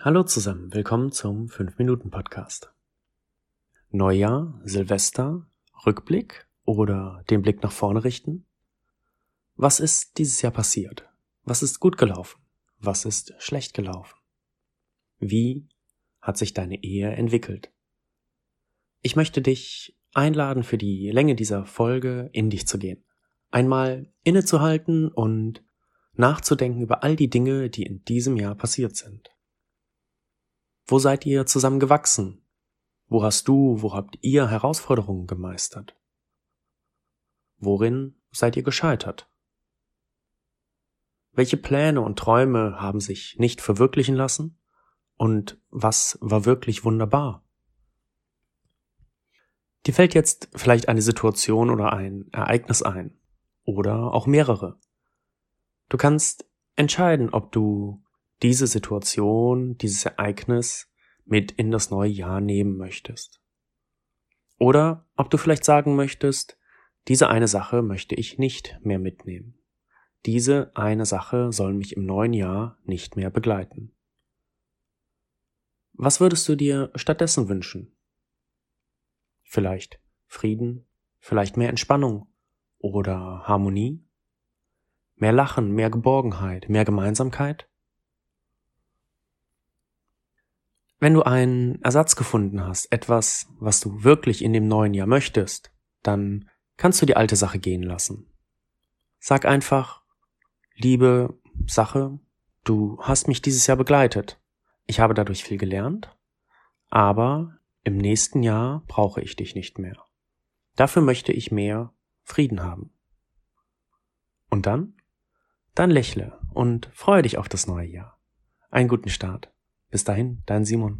Hallo zusammen, willkommen zum 5-Minuten-Podcast. Neujahr, Silvester, Rückblick oder den Blick nach vorne richten? Was ist dieses Jahr passiert? Was ist gut gelaufen? Was ist schlecht gelaufen? Wie hat sich deine Ehe entwickelt? Ich möchte dich einladen, für die Länge dieser Folge in dich zu gehen. Einmal innezuhalten und nachzudenken über all die Dinge, die in diesem Jahr passiert sind. Wo seid ihr zusammen gewachsen? Wo hast du, wo habt ihr Herausforderungen gemeistert? Worin seid ihr gescheitert? Welche Pläne und Träume haben sich nicht verwirklichen lassen? Und was war wirklich wunderbar? Dir fällt jetzt vielleicht eine Situation oder ein Ereignis ein. Oder auch mehrere. Du kannst entscheiden, ob du diese Situation, dieses Ereignis mit in das neue Jahr nehmen möchtest. Oder ob du vielleicht sagen möchtest, diese eine Sache möchte ich nicht mehr mitnehmen. Diese eine Sache soll mich im neuen Jahr nicht mehr begleiten. Was würdest du dir stattdessen wünschen? Vielleicht Frieden, vielleicht mehr Entspannung oder Harmonie? Mehr Lachen, mehr Geborgenheit, mehr Gemeinsamkeit? Wenn du einen Ersatz gefunden hast, etwas, was du wirklich in dem neuen Jahr möchtest, dann kannst du die alte Sache gehen lassen. Sag einfach, liebe Sache, du hast mich dieses Jahr begleitet. Ich habe dadurch viel gelernt, aber im nächsten Jahr brauche ich dich nicht mehr. Dafür möchte ich mehr Frieden haben. Und dann? Dann lächle und freue dich auf das neue Jahr. Einen guten Start. Bis dahin, dein Simon.